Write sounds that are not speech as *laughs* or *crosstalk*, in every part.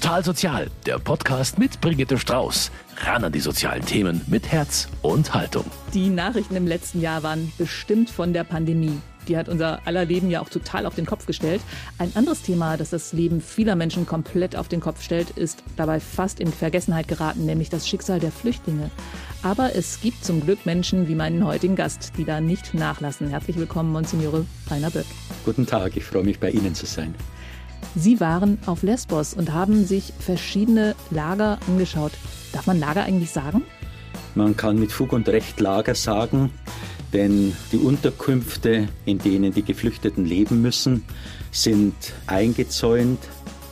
Total Sozial, der Podcast mit Brigitte Strauß. Ran an die sozialen Themen mit Herz und Haltung. Die Nachrichten im letzten Jahr waren bestimmt von der Pandemie. Die hat unser aller Leben ja auch total auf den Kopf gestellt. Ein anderes Thema, das das Leben vieler Menschen komplett auf den Kopf stellt, ist dabei fast in Vergessenheit geraten, nämlich das Schicksal der Flüchtlinge. Aber es gibt zum Glück Menschen wie meinen heutigen Gast, die da nicht nachlassen. Herzlich willkommen, Monsignore Rainer Böck. Guten Tag, ich freue mich, bei Ihnen zu sein. Sie waren auf Lesbos und haben sich verschiedene Lager angeschaut. Darf man Lager eigentlich sagen? Man kann mit Fug und Recht Lager sagen, denn die Unterkünfte, in denen die Geflüchteten leben müssen, sind eingezäunt,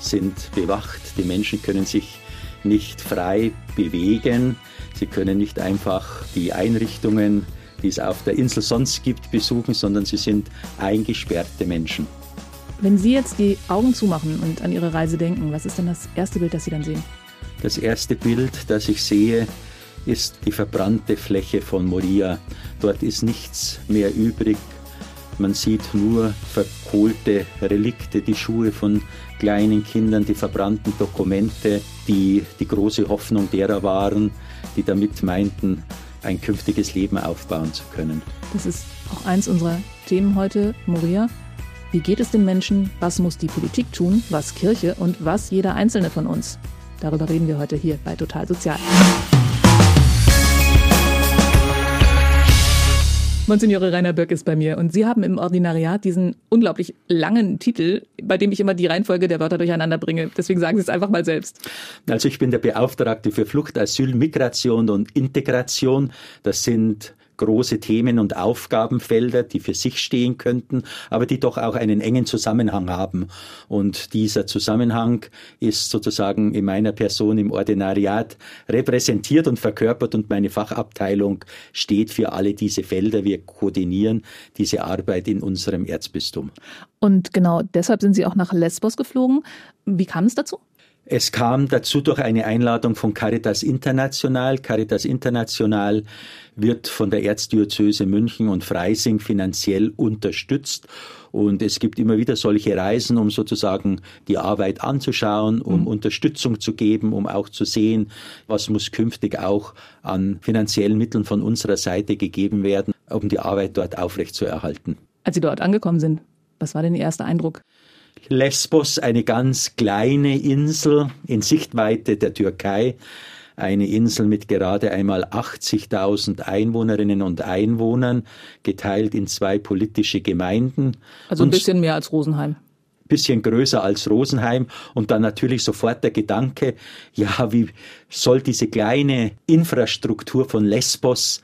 sind bewacht. Die Menschen können sich nicht frei bewegen. Sie können nicht einfach die Einrichtungen, die es auf der Insel sonst gibt, besuchen, sondern sie sind eingesperrte Menschen. Wenn Sie jetzt die Augen zumachen und an Ihre Reise denken, was ist denn das erste Bild, das Sie dann sehen? Das erste Bild, das ich sehe, ist die verbrannte Fläche von Moria. Dort ist nichts mehr übrig. Man sieht nur verkohlte Relikte, die Schuhe von kleinen Kindern, die verbrannten Dokumente, die die große Hoffnung derer waren, die damit meinten, ein künftiges Leben aufbauen zu können. Das ist auch eins unserer Themen heute, Moria. Wie geht es den Menschen? Was muss die Politik tun? Was Kirche? Und was jeder Einzelne von uns? Darüber reden wir heute hier bei Total Sozial. Monsignore Rainer Böck ist bei mir und Sie haben im Ordinariat diesen unglaublich langen Titel, bei dem ich immer die Reihenfolge der Wörter durcheinander bringe. Deswegen sagen Sie es einfach mal selbst. Also ich bin der Beauftragte für Flucht, Asyl, Migration und Integration. Das sind große Themen und Aufgabenfelder, die für sich stehen könnten, aber die doch auch einen engen Zusammenhang haben. Und dieser Zusammenhang ist sozusagen in meiner Person im Ordinariat repräsentiert und verkörpert und meine Fachabteilung steht für alle diese Felder. Wir koordinieren diese Arbeit in unserem Erzbistum. Und genau deshalb sind Sie auch nach Lesbos geflogen. Wie kam es dazu? Es kam dazu durch eine Einladung von Caritas International. Caritas International wird von der Erzdiözese München und Freising finanziell unterstützt. Und es gibt immer wieder solche Reisen, um sozusagen die Arbeit anzuschauen, um mhm. Unterstützung zu geben, um auch zu sehen, was muss künftig auch an finanziellen Mitteln von unserer Seite gegeben werden, um die Arbeit dort aufrechtzuerhalten. Als Sie dort angekommen sind, was war denn Ihr erster Eindruck? Lesbos, eine ganz kleine Insel in Sichtweite der Türkei, eine Insel mit gerade einmal 80.000 Einwohnerinnen und Einwohnern, geteilt in zwei politische Gemeinden. Also ein bisschen mehr als Rosenheim. Bisschen größer als Rosenheim. Und dann natürlich sofort der Gedanke, ja, wie soll diese kleine Infrastruktur von Lesbos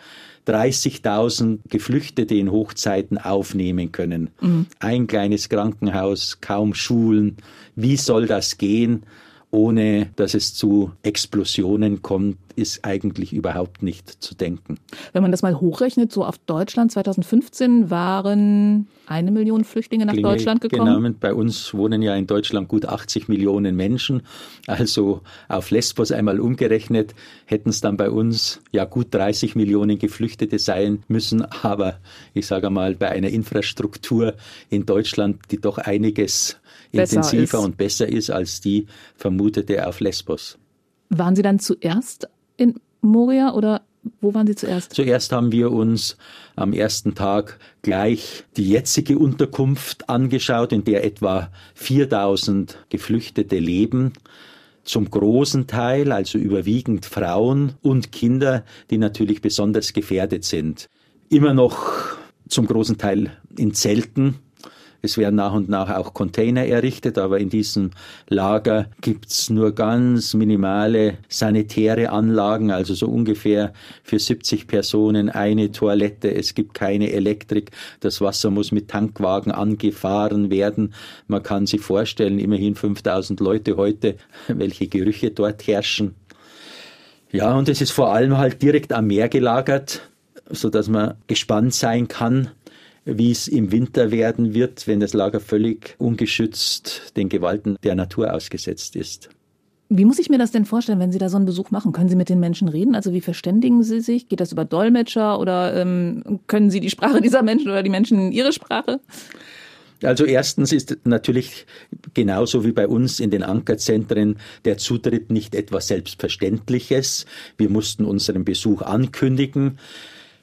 30.000 Geflüchtete in Hochzeiten aufnehmen können. Mhm. Ein kleines Krankenhaus, kaum Schulen. Wie soll das gehen? ohne dass es zu Explosionen kommt, ist eigentlich überhaupt nicht zu denken. Wenn man das mal hochrechnet, so auf Deutschland 2015 waren eine Million Flüchtlinge nach Klinge Deutschland gekommen. Genau, bei uns wohnen ja in Deutschland gut 80 Millionen Menschen. Also auf Lesbos einmal umgerechnet hätten es dann bei uns ja gut 30 Millionen Geflüchtete sein müssen. Aber ich sage mal, bei einer Infrastruktur in Deutschland, die doch einiges intensiver ist. und besser ist als die vermutete auf Lesbos. Waren Sie dann zuerst in Moria oder wo waren Sie zuerst? Zuerst haben wir uns am ersten Tag gleich die jetzige Unterkunft angeschaut, in der etwa 4000 Geflüchtete leben. Zum großen Teil, also überwiegend Frauen und Kinder, die natürlich besonders gefährdet sind. Immer noch zum großen Teil in Zelten, es werden nach und nach auch Container errichtet, aber in diesem Lager gibt's nur ganz minimale sanitäre Anlagen, also so ungefähr für 70 Personen eine Toilette. Es gibt keine Elektrik. Das Wasser muss mit Tankwagen angefahren werden. Man kann sich vorstellen, immerhin 5000 Leute heute, *laughs* welche Gerüche dort herrschen. Ja, und es ist vor allem halt direkt am Meer gelagert, so dass man gespannt sein kann, wie es im Winter werden wird, wenn das Lager völlig ungeschützt den Gewalten der Natur ausgesetzt ist. Wie muss ich mir das denn vorstellen, wenn Sie da so einen Besuch machen? Können Sie mit den Menschen reden? Also wie verständigen Sie sich? Geht das über Dolmetscher oder ähm, können Sie die Sprache dieser Menschen oder die Menschen ihre Sprache? Also erstens ist natürlich genauso wie bei uns in den Ankerzentren der Zutritt nicht etwas Selbstverständliches. Wir mussten unseren Besuch ankündigen.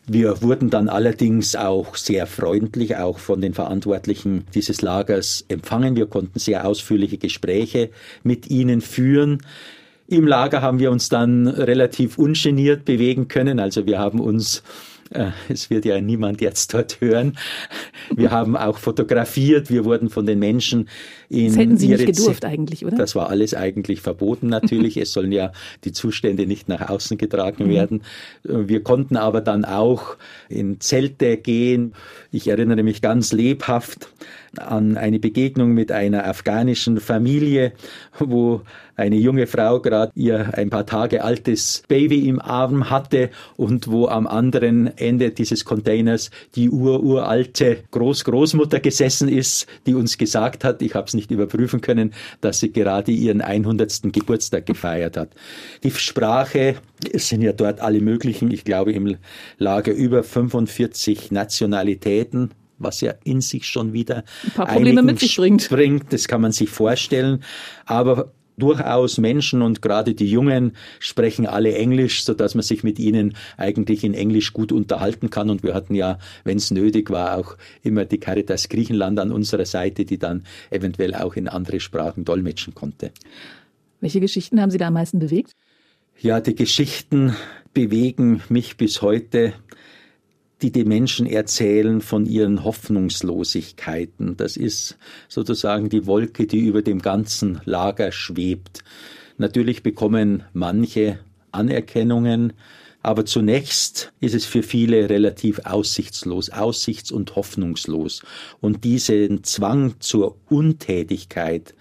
Wir wurden dann allerdings auch sehr freundlich, auch von den Verantwortlichen dieses Lagers empfangen. Wir konnten sehr ausführliche Gespräche mit ihnen führen. Im Lager haben wir uns dann relativ ungeniert bewegen können. Also wir haben uns es wird ja niemand jetzt dort hören. Wir *laughs* haben auch fotografiert, wir wurden von den Menschen in das hätten Sie nicht gedurft eigentlich, oder? Das war alles eigentlich verboten natürlich. es sollen ja die Zustände nicht nach außen getragen mhm. werden. Wir konnten aber dann auch in Zelte gehen. Ich erinnere mich ganz lebhaft an eine Begegnung mit einer afghanischen Familie, wo eine junge Frau gerade ihr ein paar Tage altes Baby im Arm hatte und wo am anderen Ende dieses Containers die ururalte Großgroßmutter gesessen ist, die uns gesagt hat, ich habe es nicht überprüfen können, dass sie gerade ihren 100. Geburtstag gefeiert hat. Die Sprache, es sind ja dort alle möglichen, ich glaube im Lager über 45 Nationalitäten, was ja in sich schon wieder ein paar Probleme mit sich bringt. bringt. Das kann man sich vorstellen. Aber durchaus Menschen und gerade die Jungen sprechen alle Englisch, so dass man sich mit ihnen eigentlich in Englisch gut unterhalten kann. Und wir hatten ja, wenn es nötig war, auch immer die Caritas Griechenland an unserer Seite, die dann eventuell auch in andere Sprachen dolmetschen konnte. Welche Geschichten haben Sie da am meisten bewegt? Ja, die Geschichten bewegen mich bis heute die die Menschen erzählen von ihren Hoffnungslosigkeiten. Das ist sozusagen die Wolke, die über dem ganzen Lager schwebt. Natürlich bekommen manche Anerkennungen, aber zunächst ist es für viele relativ aussichtslos, aussichts- und hoffnungslos. Und diesen Zwang zur Untätigkeit,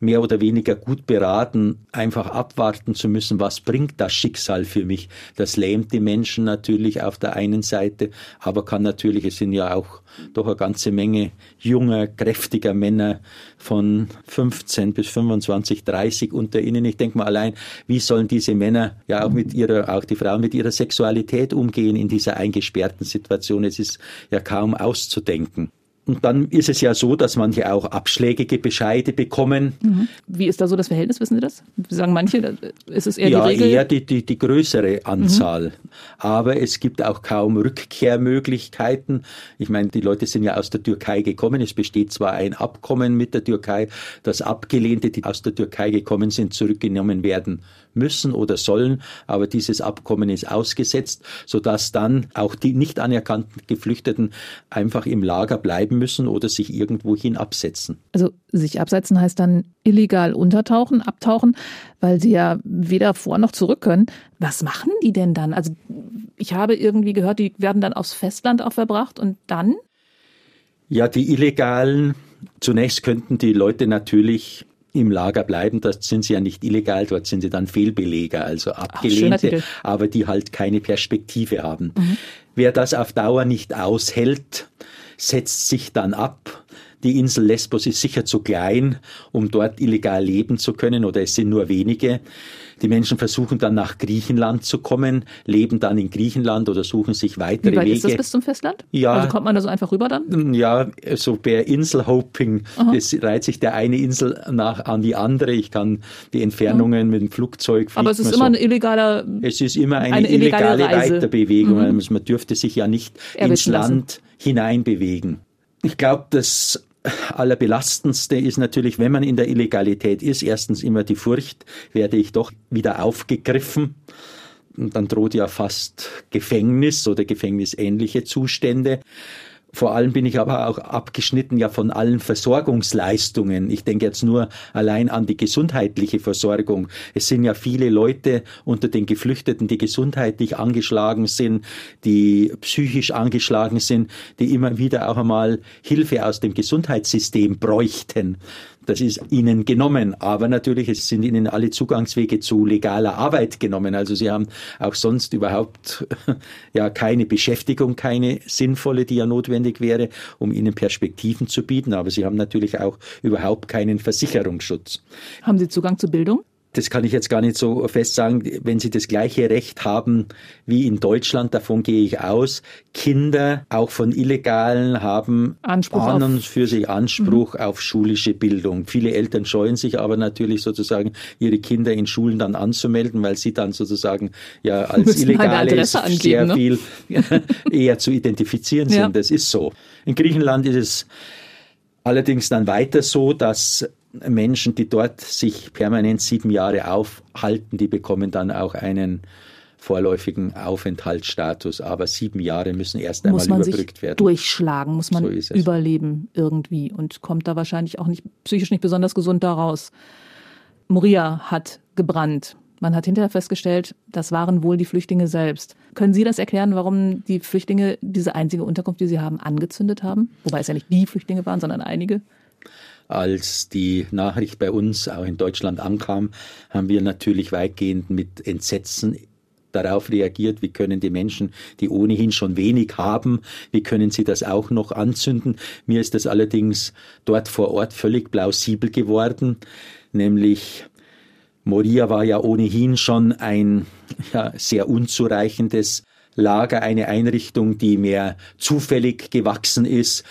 mehr oder weniger gut beraten, einfach abwarten zu müssen, was bringt das Schicksal für mich. Das lähmt die Menschen natürlich auf der einen Seite, aber kann natürlich, es sind ja auch doch eine ganze Menge junger, kräftiger Männer von 15 bis 25, 30 unter ihnen. Ich denke mal allein, wie sollen diese Männer, ja auch mit ihrer, auch die Frauen mit ihrer Sexualität umgehen in dieser eingesperrten Situation? Es ist ja kaum auszudenken. Und dann ist es ja so, dass manche auch abschlägige Bescheide bekommen. Mhm. Wie ist da so das Verhältnis, wissen Sie das? Sagen manche, ist es eher ja, die Regel? eher die, die, die größere Anzahl. Mhm. Aber es gibt auch kaum Rückkehrmöglichkeiten. Ich meine, die Leute sind ja aus der Türkei gekommen. Es besteht zwar ein Abkommen mit der Türkei, dass Abgelehnte, die aus der Türkei gekommen sind, zurückgenommen werden müssen oder sollen, aber dieses Abkommen ist ausgesetzt, sodass dann auch die nicht anerkannten Geflüchteten einfach im Lager bleiben müssen oder sich irgendwohin absetzen. Also sich absetzen heißt dann illegal untertauchen, abtauchen, weil sie ja weder vor noch zurück können. Was machen die denn dann? Also ich habe irgendwie gehört, die werden dann aufs Festland auch verbracht und dann? Ja, die Illegalen, zunächst könnten die Leute natürlich im Lager bleiben, dort sind sie ja nicht illegal, dort sind sie dann Fehlbeleger, also Abgelehnte, Ach, aber die halt keine Perspektive haben. Mhm. Wer das auf Dauer nicht aushält, setzt sich dann ab. Die Insel Lesbos ist sicher zu klein, um dort illegal leben zu können, oder es sind nur wenige. Die Menschen versuchen dann nach Griechenland zu kommen, leben dann in Griechenland oder suchen sich weitere Wie weit Wege. ist das bis zum Festland? Ja. Also kommt man da so einfach rüber dann? Ja, so per Inselhopping. Es reiht sich der eine Insel nach an die andere. Ich kann die Entfernungen mhm. mit dem Flugzeug. Aber es ist immer so. ein illegaler Es ist immer eine, eine illegale, illegale Weiterbewegung. Mhm. Also man dürfte sich ja nicht ins Land hineinbewegen. Ich glaube, das Allerbelastendste ist natürlich, wenn man in der Illegalität ist, erstens immer die Furcht, werde ich doch wieder aufgegriffen. Und dann droht ja fast Gefängnis oder gefängnisähnliche Zustände. Vor allem bin ich aber auch abgeschnitten ja von allen Versorgungsleistungen. Ich denke jetzt nur allein an die gesundheitliche Versorgung. Es sind ja viele Leute unter den Geflüchteten, die gesundheitlich angeschlagen sind, die psychisch angeschlagen sind, die immer wieder auch einmal Hilfe aus dem Gesundheitssystem bräuchten. Das ist ihnen genommen. Aber natürlich, es sind ihnen alle Zugangswege zu legaler Arbeit genommen. Also sie haben auch sonst überhaupt *laughs* ja keine Beschäftigung, keine sinnvolle, die ja notwendig wäre, um ihnen Perspektiven zu bieten. Aber sie haben natürlich auch überhaupt keinen Versicherungsschutz. Haben Sie Zugang zu Bildung? Das kann ich jetzt gar nicht so fest sagen, wenn sie das gleiche Recht haben wie in Deutschland, davon gehe ich aus. Kinder, auch von Illegalen, haben Anspruch an und auf- für sich Anspruch Mhm. auf schulische Bildung. Viele Eltern scheuen sich aber natürlich sozusagen, ihre Kinder in Schulen dann anzumelden, weil sie dann sozusagen ja *laughs* als Müssen eine Illegale Adresse sehr angeben, ne? viel *laughs* eher zu identifizieren sind. Ja. Das ist so. In Griechenland ist es allerdings dann weiter so, dass Menschen, die dort sich permanent sieben Jahre aufhalten, die bekommen dann auch einen vorläufigen Aufenthaltsstatus. Aber sieben Jahre müssen erst einmal muss sich überbrückt werden. durchschlagen, muss man So überleben irgendwie und kommt da wahrscheinlich auch nicht psychisch nicht besonders gesund daraus. Moria hat gebrannt. Man hat hinterher festgestellt, das waren wohl die Flüchtlinge selbst. Können Sie das erklären, warum die Flüchtlinge diese einzige Unterkunft, die sie haben, angezündet haben? Wobei es ja nicht die Flüchtlinge waren, sondern einige. Als die Nachricht bei uns auch in Deutschland ankam, haben wir natürlich weitgehend mit Entsetzen darauf reagiert, wie können die Menschen, die ohnehin schon wenig haben, wie können sie das auch noch anzünden. Mir ist das allerdings dort vor Ort völlig plausibel geworden, nämlich Moria war ja ohnehin schon ein ja, sehr unzureichendes Lager, eine Einrichtung, die mehr zufällig gewachsen ist,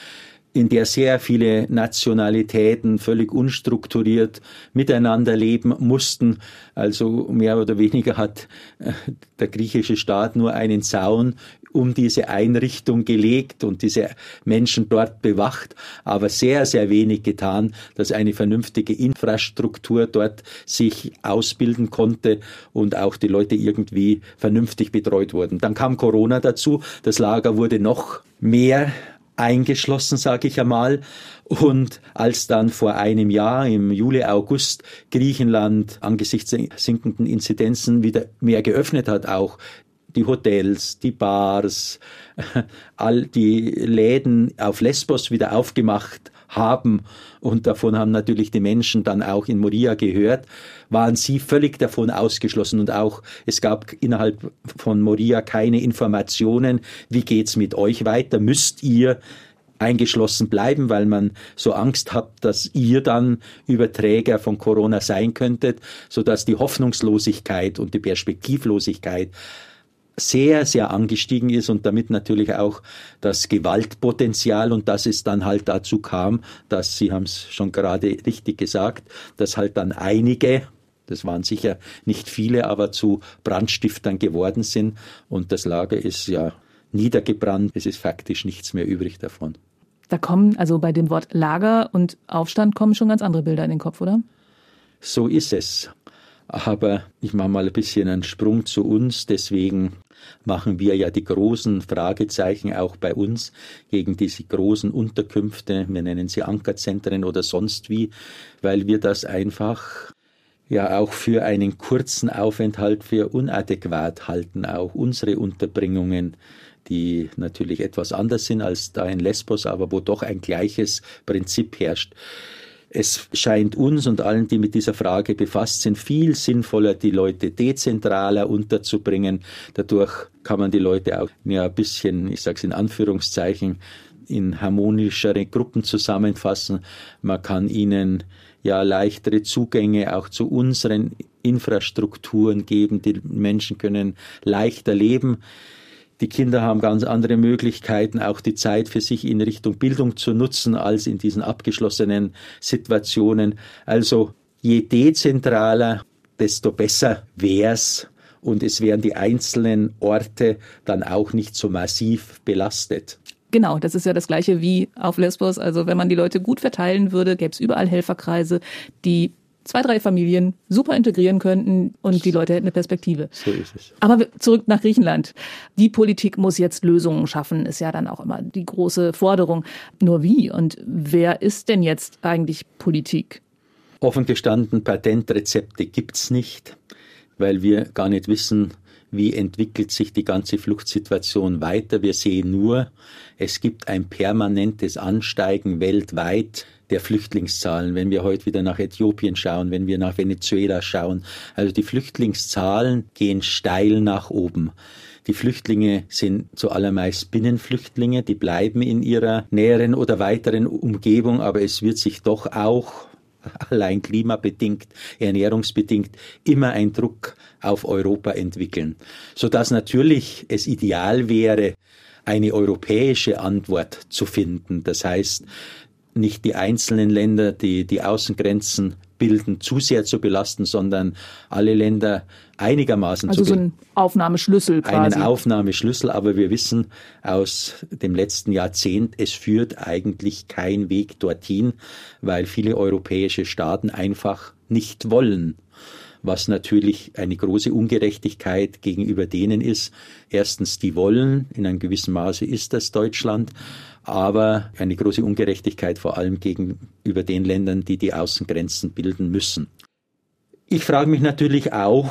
in der sehr viele Nationalitäten völlig unstrukturiert miteinander leben mussten. Also mehr oder weniger hat äh, der griechische Staat nur einen Zaun um diese Einrichtung gelegt und diese Menschen dort bewacht, aber sehr, sehr wenig getan, dass eine vernünftige Infrastruktur dort sich ausbilden konnte und auch die Leute irgendwie vernünftig betreut wurden. Dann kam Corona dazu, das Lager wurde noch mehr eingeschlossen, sage ich einmal. Und als dann vor einem Jahr, im Juli, August, Griechenland angesichts sinkenden Inzidenzen wieder mehr geöffnet hat, auch die Hotels, die Bars, *laughs* all die Läden auf Lesbos wieder aufgemacht haben und davon haben natürlich die Menschen dann auch in Moria gehört, waren sie völlig davon ausgeschlossen. Und auch es gab innerhalb von Moria keine Informationen, wie geht's mit euch weiter, müsst ihr eingeschlossen bleiben, weil man so Angst hat, dass ihr dann Überträger von Corona sein könntet, so dass die Hoffnungslosigkeit und die Perspektivlosigkeit sehr, sehr angestiegen ist und damit natürlich auch das Gewaltpotenzial. Und dass es dann halt dazu kam, dass, Sie haben es schon gerade richtig gesagt, dass halt dann einige, das waren sicher nicht viele, aber zu Brandstiftern geworden sind und das Lager ist ja niedergebrannt, es ist faktisch nichts mehr übrig davon. Da kommen, also bei dem Wort Lager und Aufstand kommen schon ganz andere Bilder in den Kopf, oder? So ist es. Aber ich mache mal ein bisschen einen Sprung zu uns. Deswegen machen wir ja die großen Fragezeichen auch bei uns gegen diese großen Unterkünfte. Wir nennen sie Ankerzentren oder sonst wie, weil wir das einfach ja auch für einen kurzen Aufenthalt für unadäquat halten. Auch unsere Unterbringungen, die natürlich etwas anders sind als da in Lesbos, aber wo doch ein gleiches Prinzip herrscht. Es scheint uns und allen, die mit dieser Frage befasst sind, viel sinnvoller, die Leute dezentraler unterzubringen. Dadurch kann man die Leute auch ja, ein bisschen, ich sage es in Anführungszeichen, in harmonischere Gruppen zusammenfassen. Man kann ihnen ja leichtere Zugänge auch zu unseren Infrastrukturen geben. Die Menschen können leichter leben. Die Kinder haben ganz andere Möglichkeiten, auch die Zeit für sich in Richtung Bildung zu nutzen, als in diesen abgeschlossenen Situationen. Also je dezentraler, desto besser wär's. Und es wären die einzelnen Orte dann auch nicht so massiv belastet. Genau, das ist ja das gleiche wie auf Lesbos. Also wenn man die Leute gut verteilen würde, gäbe es überall Helferkreise, die zwei, drei Familien super integrieren könnten und die Leute hätten eine Perspektive. So ist es. Aber zurück nach Griechenland. Die Politik muss jetzt Lösungen schaffen, ist ja dann auch immer die große Forderung. Nur wie und wer ist denn jetzt eigentlich Politik? Offen gestanden, Patentrezepte gibt's nicht, weil wir gar nicht wissen, wie entwickelt sich die ganze Fluchtsituation weiter. Wir sehen nur, es gibt ein permanentes Ansteigen weltweit der Flüchtlingszahlen. Wenn wir heute wieder nach Äthiopien schauen, wenn wir nach Venezuela schauen, also die Flüchtlingszahlen gehen steil nach oben. Die Flüchtlinge sind zuallermeist Binnenflüchtlinge, die bleiben in ihrer näheren oder weiteren Umgebung, aber es wird sich doch auch *laughs* allein klimabedingt, ernährungsbedingt immer ein Druck auf Europa entwickeln, so dass natürlich es ideal wäre, eine europäische Antwort zu finden. Das heißt, nicht die einzelnen Länder, die die Außengrenzen bilden, zu sehr zu belasten, sondern alle Länder einigermaßen also zu Also so ein Aufnahmeschlüssel quasi. Einen Aufnahmeschlüssel, aber wir wissen aus dem letzten Jahrzehnt, es führt eigentlich kein Weg dorthin, weil viele europäische Staaten einfach nicht wollen was natürlich eine große Ungerechtigkeit gegenüber denen ist. Erstens, die wollen, in einem gewissen Maße ist das Deutschland, aber eine große Ungerechtigkeit vor allem gegenüber den Ländern, die die Außengrenzen bilden müssen. Ich frage mich natürlich auch,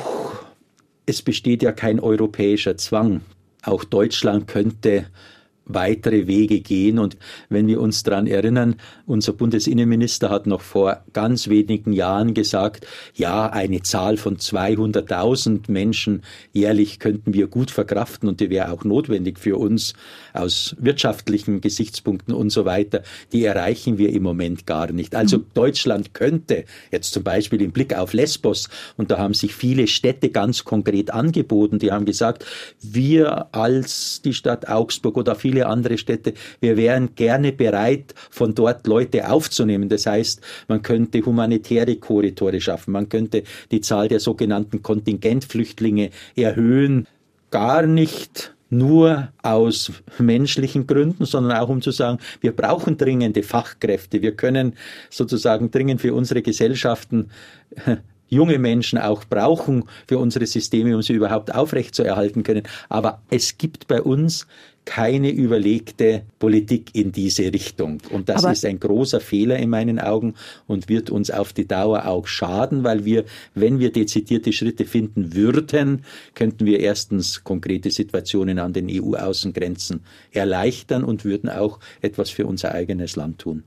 es besteht ja kein europäischer Zwang. Auch Deutschland könnte weitere Wege gehen. Und wenn wir uns daran erinnern, unser Bundesinnenminister hat noch vor ganz wenigen Jahren gesagt, ja, eine Zahl von 200.000 Menschen jährlich könnten wir gut verkraften und die wäre auch notwendig für uns aus wirtschaftlichen Gesichtspunkten und so weiter. Die erreichen wir im Moment gar nicht. Also mhm. Deutschland könnte jetzt zum Beispiel im Blick auf Lesbos, und da haben sich viele Städte ganz konkret angeboten, die haben gesagt, wir als die Stadt Augsburg oder viele viele andere Städte. Wir wären gerne bereit, von dort Leute aufzunehmen. Das heißt, man könnte humanitäre Korridore schaffen, man könnte die Zahl der sogenannten Kontingentflüchtlinge erhöhen. Gar nicht nur aus menschlichen Gründen, sondern auch um zu sagen, wir brauchen dringende Fachkräfte. Wir können sozusagen dringend für unsere Gesellschaften junge Menschen auch brauchen für unsere Systeme, um sie überhaupt aufrechtzuerhalten können. Aber es gibt bei uns keine überlegte Politik in diese Richtung. Und das Aber ist ein großer Fehler in meinen Augen und wird uns auf die Dauer auch schaden, weil wir, wenn wir dezidierte Schritte finden würden, könnten wir erstens konkrete Situationen an den EU-Außengrenzen erleichtern und würden auch etwas für unser eigenes Land tun.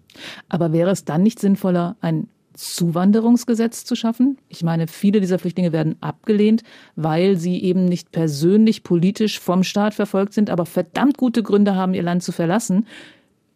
Aber wäre es dann nicht sinnvoller, ein Zuwanderungsgesetz zu schaffen. Ich meine, viele dieser Flüchtlinge werden abgelehnt, weil sie eben nicht persönlich politisch vom Staat verfolgt sind, aber verdammt gute Gründe haben, ihr Land zu verlassen.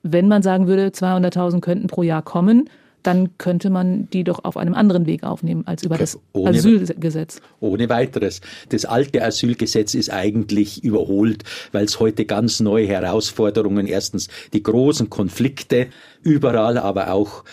Wenn man sagen würde, 200.000 könnten pro Jahr kommen, dann könnte man die doch auf einem anderen Weg aufnehmen als über das ohne, Asylgesetz. Ohne weiteres. Das alte Asylgesetz ist eigentlich überholt, weil es heute ganz neue Herausforderungen, erstens die großen Konflikte überall, aber auch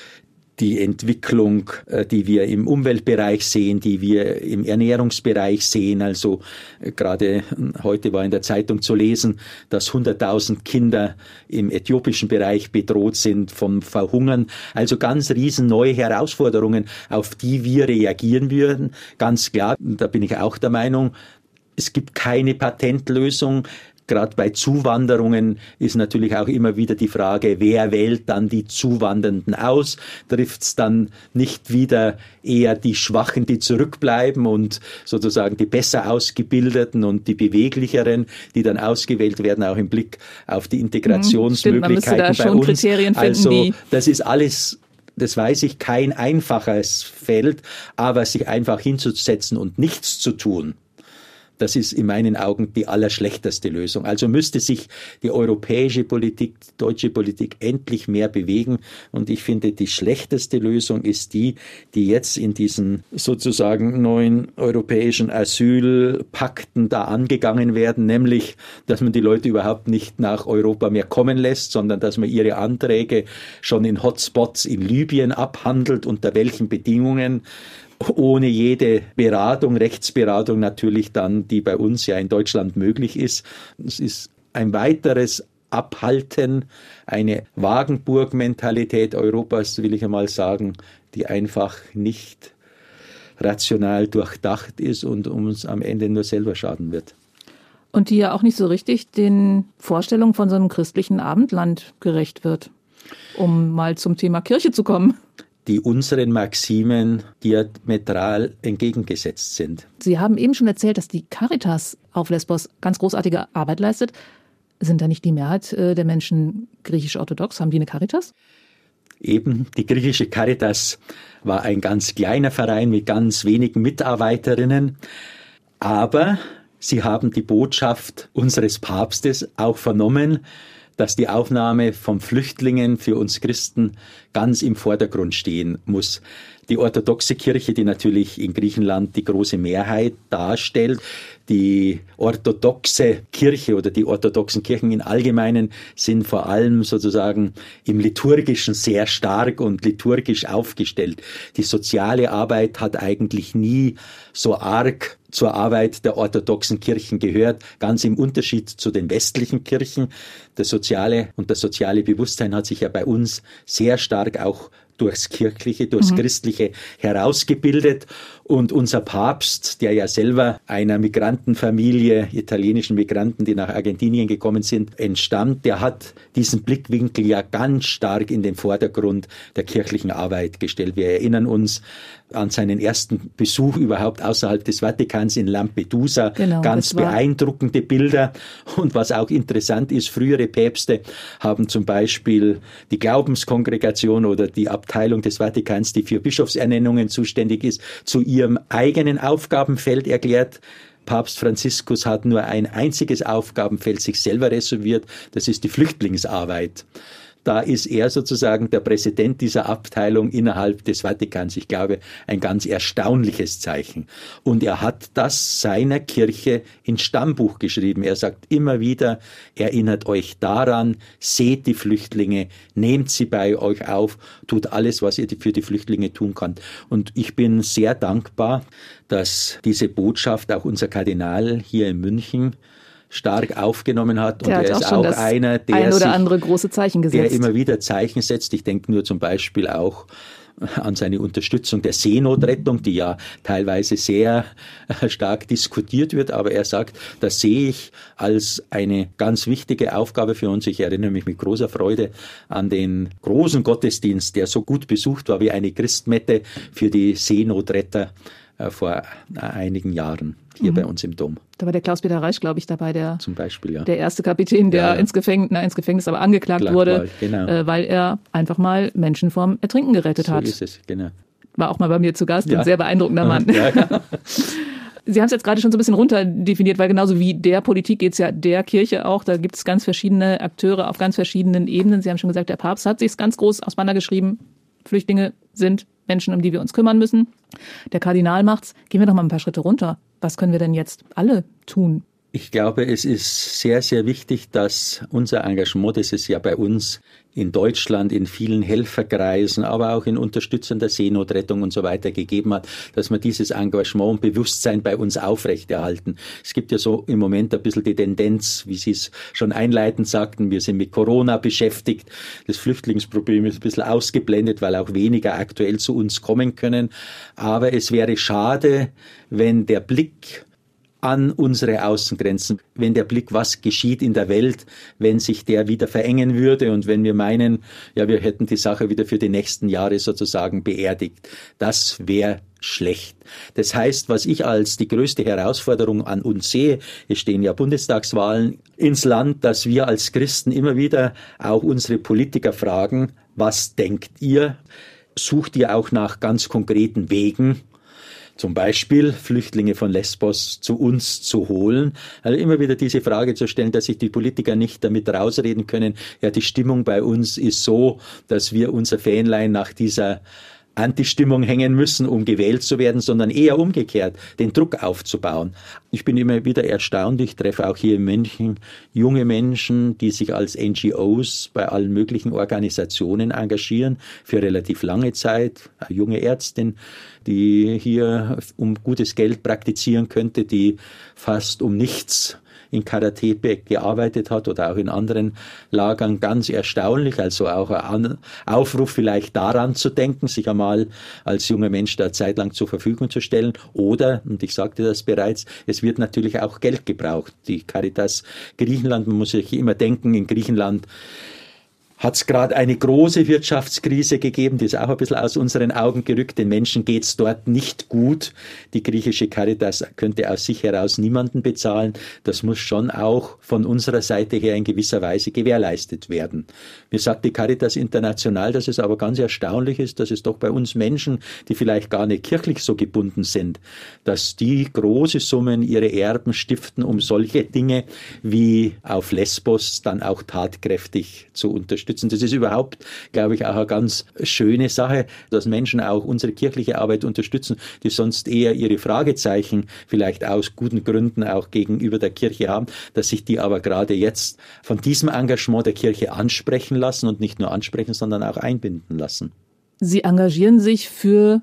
die Entwicklung, äh, die wir im Umweltbereich sehen, die wir im Ernährungsbereich sehen. Also äh, gerade äh, heute war in der Zeitung zu lesen, dass 100.000 Kinder im äthiopischen Bereich bedroht sind vom Verhungern. Also ganz riesen neue Herausforderungen, auf die wir reagieren würden. Ganz klar, da bin ich auch der Meinung, es gibt keine Patentlösung. Gerade bei Zuwanderungen ist natürlich auch immer wieder die Frage, wer wählt dann die Zuwandernden aus? Trifft es dann nicht wieder eher die Schwachen, die zurückbleiben und sozusagen die besser ausgebildeten und die beweglicheren, die dann ausgewählt werden, auch im Blick auf die Integrationsmöglichkeiten Stimmt, bei uns. Kriterien finden, also das ist alles das weiß ich, kein einfaches Feld, aber sich einfach hinzusetzen und nichts zu tun, das ist in meinen Augen die allerschlechteste Lösung. Also müsste sich die europäische Politik, die deutsche Politik endlich mehr bewegen. Und ich finde, die schlechteste Lösung ist die, die jetzt in diesen sozusagen neuen europäischen Asylpakten da angegangen werden, nämlich, dass man die Leute überhaupt nicht nach Europa mehr kommen lässt, sondern dass man ihre Anträge schon in Hotspots in Libyen abhandelt, unter welchen Bedingungen ohne jede Beratung, Rechtsberatung natürlich dann, die bei uns ja in Deutschland möglich ist. Es ist ein weiteres Abhalten, eine Wagenburg-Mentalität Europas, will ich einmal sagen, die einfach nicht rational durchdacht ist und uns am Ende nur selber schaden wird. Und die ja auch nicht so richtig den Vorstellungen von so einem christlichen Abendland gerecht wird, um mal zum Thema Kirche zu kommen die unseren Maximen diametral entgegengesetzt sind. Sie haben eben schon erzählt, dass die Caritas auf Lesbos ganz großartige Arbeit leistet. Sind da nicht die Mehrheit äh, der Menschen griechisch-orthodox? Haben die eine Caritas? Eben, die griechische Caritas war ein ganz kleiner Verein mit ganz wenigen Mitarbeiterinnen, aber sie haben die Botschaft unseres Papstes auch vernommen, dass die Aufnahme von Flüchtlingen für uns Christen ganz im Vordergrund stehen muss. Die orthodoxe Kirche, die natürlich in Griechenland die große Mehrheit darstellt, die orthodoxe Kirche oder die orthodoxen Kirchen im Allgemeinen sind vor allem sozusagen im liturgischen sehr stark und liturgisch aufgestellt. Die soziale Arbeit hat eigentlich nie so arg zur Arbeit der orthodoxen Kirchen gehört, ganz im Unterschied zu den westlichen Kirchen. Das soziale und das soziale Bewusstsein hat sich ja bei uns sehr stark auch durchs Kirchliche, durchs mhm. Christliche herausgebildet. Und unser Papst, der ja selber einer Migrantenfamilie, italienischen Migranten, die nach Argentinien gekommen sind, entstammt, der hat diesen Blickwinkel ja ganz stark in den Vordergrund der kirchlichen Arbeit gestellt. Wir erinnern uns an seinen ersten Besuch überhaupt außerhalb des Vatikans in Lampedusa. Genau, ganz beeindruckende Bilder. Und was auch interessant ist, frühere Päpste haben zum Beispiel die Glaubenskongregation oder die Abteilung des Vatikans, die für Bischofsernennungen zuständig ist, zu ihrem eigenen Aufgabenfeld erklärt. Papst Franziskus hat nur ein einziges Aufgabenfeld sich selber reserviert, das ist die Flüchtlingsarbeit. Da ist er sozusagen der Präsident dieser Abteilung innerhalb des Vatikans. Ich glaube, ein ganz erstaunliches Zeichen. Und er hat das seiner Kirche ins Stammbuch geschrieben. Er sagt immer wieder, erinnert euch daran, seht die Flüchtlinge, nehmt sie bei euch auf, tut alles, was ihr für die Flüchtlinge tun könnt. Und ich bin sehr dankbar, dass diese Botschaft auch unser Kardinal hier in München stark aufgenommen hat. Der und er ist auch, auch einer, der, ein sich, andere große Zeichen gesetzt. der immer wieder Zeichen setzt. Ich denke nur zum Beispiel auch an seine Unterstützung der Seenotrettung, die ja teilweise sehr *laughs* stark diskutiert wird, aber er sagt, das sehe ich als eine ganz wichtige Aufgabe für uns. Ich erinnere mich mit großer Freude an den großen Gottesdienst, der so gut besucht war wie eine Christmette für die Seenotretter vor einigen Jahren hier mhm. bei uns im Dom. Da war der Klaus-Peter Reich, glaube ich, dabei, der, Zum Beispiel, ja. der erste Kapitän, der ja, ja. ins Gefängnis, na, ins Gefängnis aber angeklagt Klar, wurde, genau. äh, weil er einfach mal Menschen vom Ertrinken gerettet so hat. So ist es, genau. War auch mal bei mir zu Gast, ja. ein sehr beeindruckender Mann. *laughs* *laughs* Sie haben es jetzt gerade schon so ein bisschen runterdefiniert, weil genauso wie der Politik geht es ja der Kirche auch. Da gibt es ganz verschiedene Akteure auf ganz verschiedenen Ebenen. Sie haben schon gesagt, der Papst hat sich ganz groß auseinandergeschrieben. Flüchtlinge sind Menschen, um die wir uns kümmern müssen. Der Kardinal macht's. Gehen wir doch mal ein paar Schritte runter. Was können wir denn jetzt alle tun? Ich glaube, es ist sehr, sehr wichtig, dass unser Engagement, das es ja bei uns in Deutschland in vielen Helferkreisen, aber auch in Unterstützern der Seenotrettung und so weiter gegeben hat, dass wir dieses Engagement und Bewusstsein bei uns aufrechterhalten. Es gibt ja so im Moment ein bisschen die Tendenz, wie Sie es schon einleitend sagten, wir sind mit Corona beschäftigt. Das Flüchtlingsproblem ist ein bisschen ausgeblendet, weil auch weniger aktuell zu uns kommen können. Aber es wäre schade, wenn der Blick an unsere Außengrenzen. Wenn der Blick, was geschieht in der Welt, wenn sich der wieder verengen würde und wenn wir meinen, ja, wir hätten die Sache wieder für die nächsten Jahre sozusagen beerdigt, das wäre schlecht. Das heißt, was ich als die größte Herausforderung an uns sehe, es stehen ja Bundestagswahlen ins Land, dass wir als Christen immer wieder auch unsere Politiker fragen, was denkt ihr? Sucht ihr auch nach ganz konkreten Wegen, zum Beispiel Flüchtlinge von Lesbos zu uns zu holen. Also immer wieder diese Frage zu stellen, dass sich die Politiker nicht damit rausreden können, ja, die Stimmung bei uns ist so, dass wir unser Fähnlein nach dieser Antistimmung hängen müssen, um gewählt zu werden, sondern eher umgekehrt, den Druck aufzubauen. Ich bin immer wieder erstaunt, ich treffe auch hier in München junge Menschen, die sich als NGOs bei allen möglichen Organisationen engagieren, für relativ lange Zeit. Eine junge Ärztin, die hier um gutes Geld praktizieren könnte, die fast um nichts in Karatepe gearbeitet hat oder auch in anderen Lagern, ganz erstaunlich. Also auch ein Aufruf vielleicht daran zu denken, sich einmal als junger Mensch da zeitlang zur Verfügung zu stellen. Oder, und ich sagte das bereits, es wird natürlich auch Geld gebraucht. Die Caritas Griechenland, man muss sich immer denken, in Griechenland hat es gerade eine große Wirtschaftskrise gegeben, die ist auch ein bisschen aus unseren Augen gerückt. Den Menschen geht es dort nicht gut. Die griechische Caritas könnte aus sich heraus niemanden bezahlen. Das muss schon auch von unserer Seite her in gewisser Weise gewährleistet werden. Mir sagt die Caritas International, dass es aber ganz erstaunlich ist, dass es doch bei uns Menschen, die vielleicht gar nicht kirchlich so gebunden sind, dass die große Summen ihre Erben stiften, um solche Dinge wie auf Lesbos dann auch tatkräftig zu unterstützen unterstützen. Das ist überhaupt, glaube ich, auch eine ganz schöne Sache, dass Menschen auch unsere kirchliche Arbeit unterstützen, die sonst eher ihre Fragezeichen vielleicht aus guten Gründen auch gegenüber der Kirche haben, dass sich die aber gerade jetzt von diesem Engagement der Kirche ansprechen lassen und nicht nur ansprechen, sondern auch einbinden lassen. Sie engagieren sich für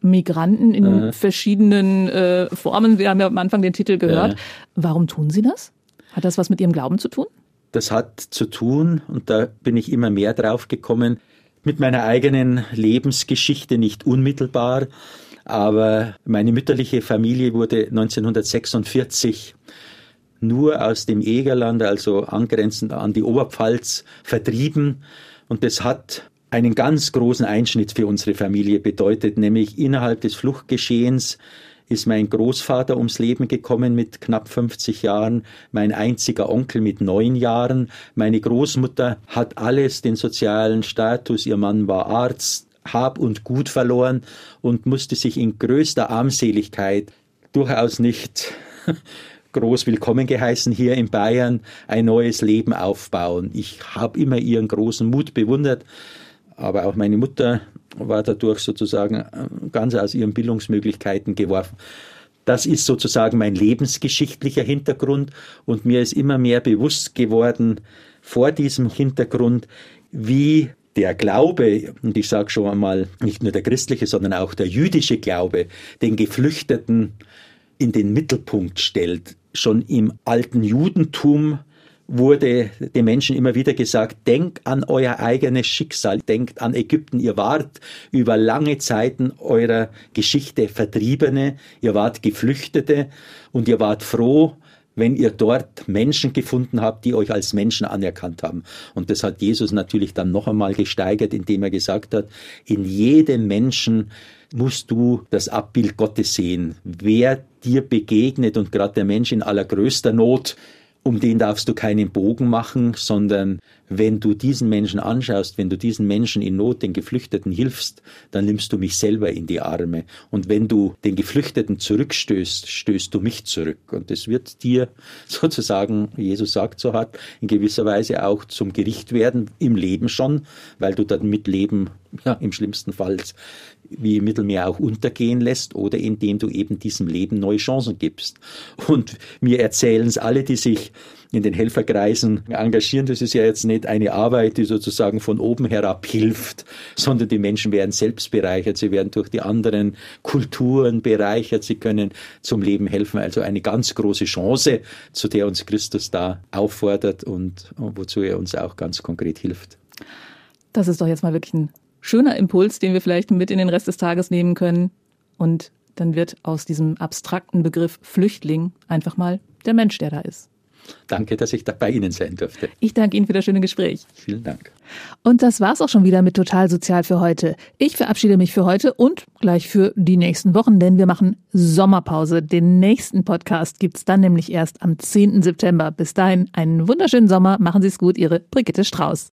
Migranten in äh. verschiedenen äh, Formen. Wir haben ja am Anfang den Titel gehört. Äh. Warum tun Sie das? Hat das was mit Ihrem Glauben zu tun? Das hat zu tun, und da bin ich immer mehr drauf gekommen, mit meiner eigenen Lebensgeschichte nicht unmittelbar, aber meine mütterliche Familie wurde 1946 nur aus dem Egerland, also angrenzend an die Oberpfalz, vertrieben. Und das hat einen ganz großen Einschnitt für unsere Familie bedeutet, nämlich innerhalb des Fluchtgeschehens ist mein Großvater ums Leben gekommen mit knapp 50 Jahren, mein einziger Onkel mit neun Jahren, meine Großmutter hat alles, den sozialen Status, ihr Mann war Arzt, Hab und Gut verloren und musste sich in größter Armseligkeit durchaus nicht *laughs* groß willkommen geheißen hier in Bayern, ein neues Leben aufbauen. Ich habe immer ihren großen Mut bewundert, aber auch meine Mutter war dadurch sozusagen äh, ganz aus ihren Bildungsmöglichkeiten geworfen. Das ist sozusagen mein lebensgeschichtlicher Hintergrund und mir ist immer mehr bewusst geworden vor diesem Hintergrund, wie der Glaube, und ich sage schon einmal nicht nur der christliche, sondern auch der jüdische Glaube, den Geflüchteten in den Mittelpunkt stellt. Schon im alten Judentum wurde den Menschen immer wieder gesagt, denkt an euer eigenes Schicksal, denkt an Ägypten. Ihr wart über lange Zeiten eurer Geschichte Vertriebene, ihr wart Geflüchtete und ihr wart froh, wenn ihr dort Menschen gefunden habt, die euch als Menschen anerkannt haben. Und das hat Jesus natürlich dann noch einmal gesteigert, indem er gesagt hat, in jedem Menschen musst du das Abbild Gottes sehen. Wer dir begegnet und gerade der Mensch in allergrößter Not, um den darfst du keinen Bogen machen, sondern wenn du diesen Menschen anschaust, wenn du diesen Menschen in Not, den Geflüchteten hilfst, dann nimmst du mich selber in die Arme. Und wenn du den Geflüchteten zurückstößt, stößt du mich zurück. Und das wird dir *laughs* sozusagen, Jesus sagt so hat, in gewisser Weise auch zum Gericht werden, im Leben schon, weil du dann mit Leben, ja, im schlimmsten Fall wie im Mittelmeer auch untergehen lässt oder indem du eben diesem Leben neue Chancen gibst. Und mir erzählen es alle, die sich in den Helferkreisen engagieren. Das ist ja jetzt nicht eine Arbeit, die sozusagen von oben herab hilft, sondern die Menschen werden selbst bereichert. Sie werden durch die anderen Kulturen bereichert. Sie können zum Leben helfen. Also eine ganz große Chance, zu der uns Christus da auffordert und wozu er uns auch ganz konkret hilft. Das ist doch jetzt mal wirklich ein schöner Impuls, den wir vielleicht mit in den Rest des Tages nehmen können. Und dann wird aus diesem abstrakten Begriff Flüchtling einfach mal der Mensch, der da ist. Danke, dass ich da bei Ihnen sein durfte. Ich danke Ihnen für das schöne Gespräch. Vielen Dank. Und das war's auch schon wieder mit Total Sozial für heute. Ich verabschiede mich für heute und gleich für die nächsten Wochen, denn wir machen Sommerpause. Den nächsten Podcast gibt's dann nämlich erst am 10. September. Bis dahin einen wunderschönen Sommer. Machen Sie es gut, Ihre Brigitte Strauß.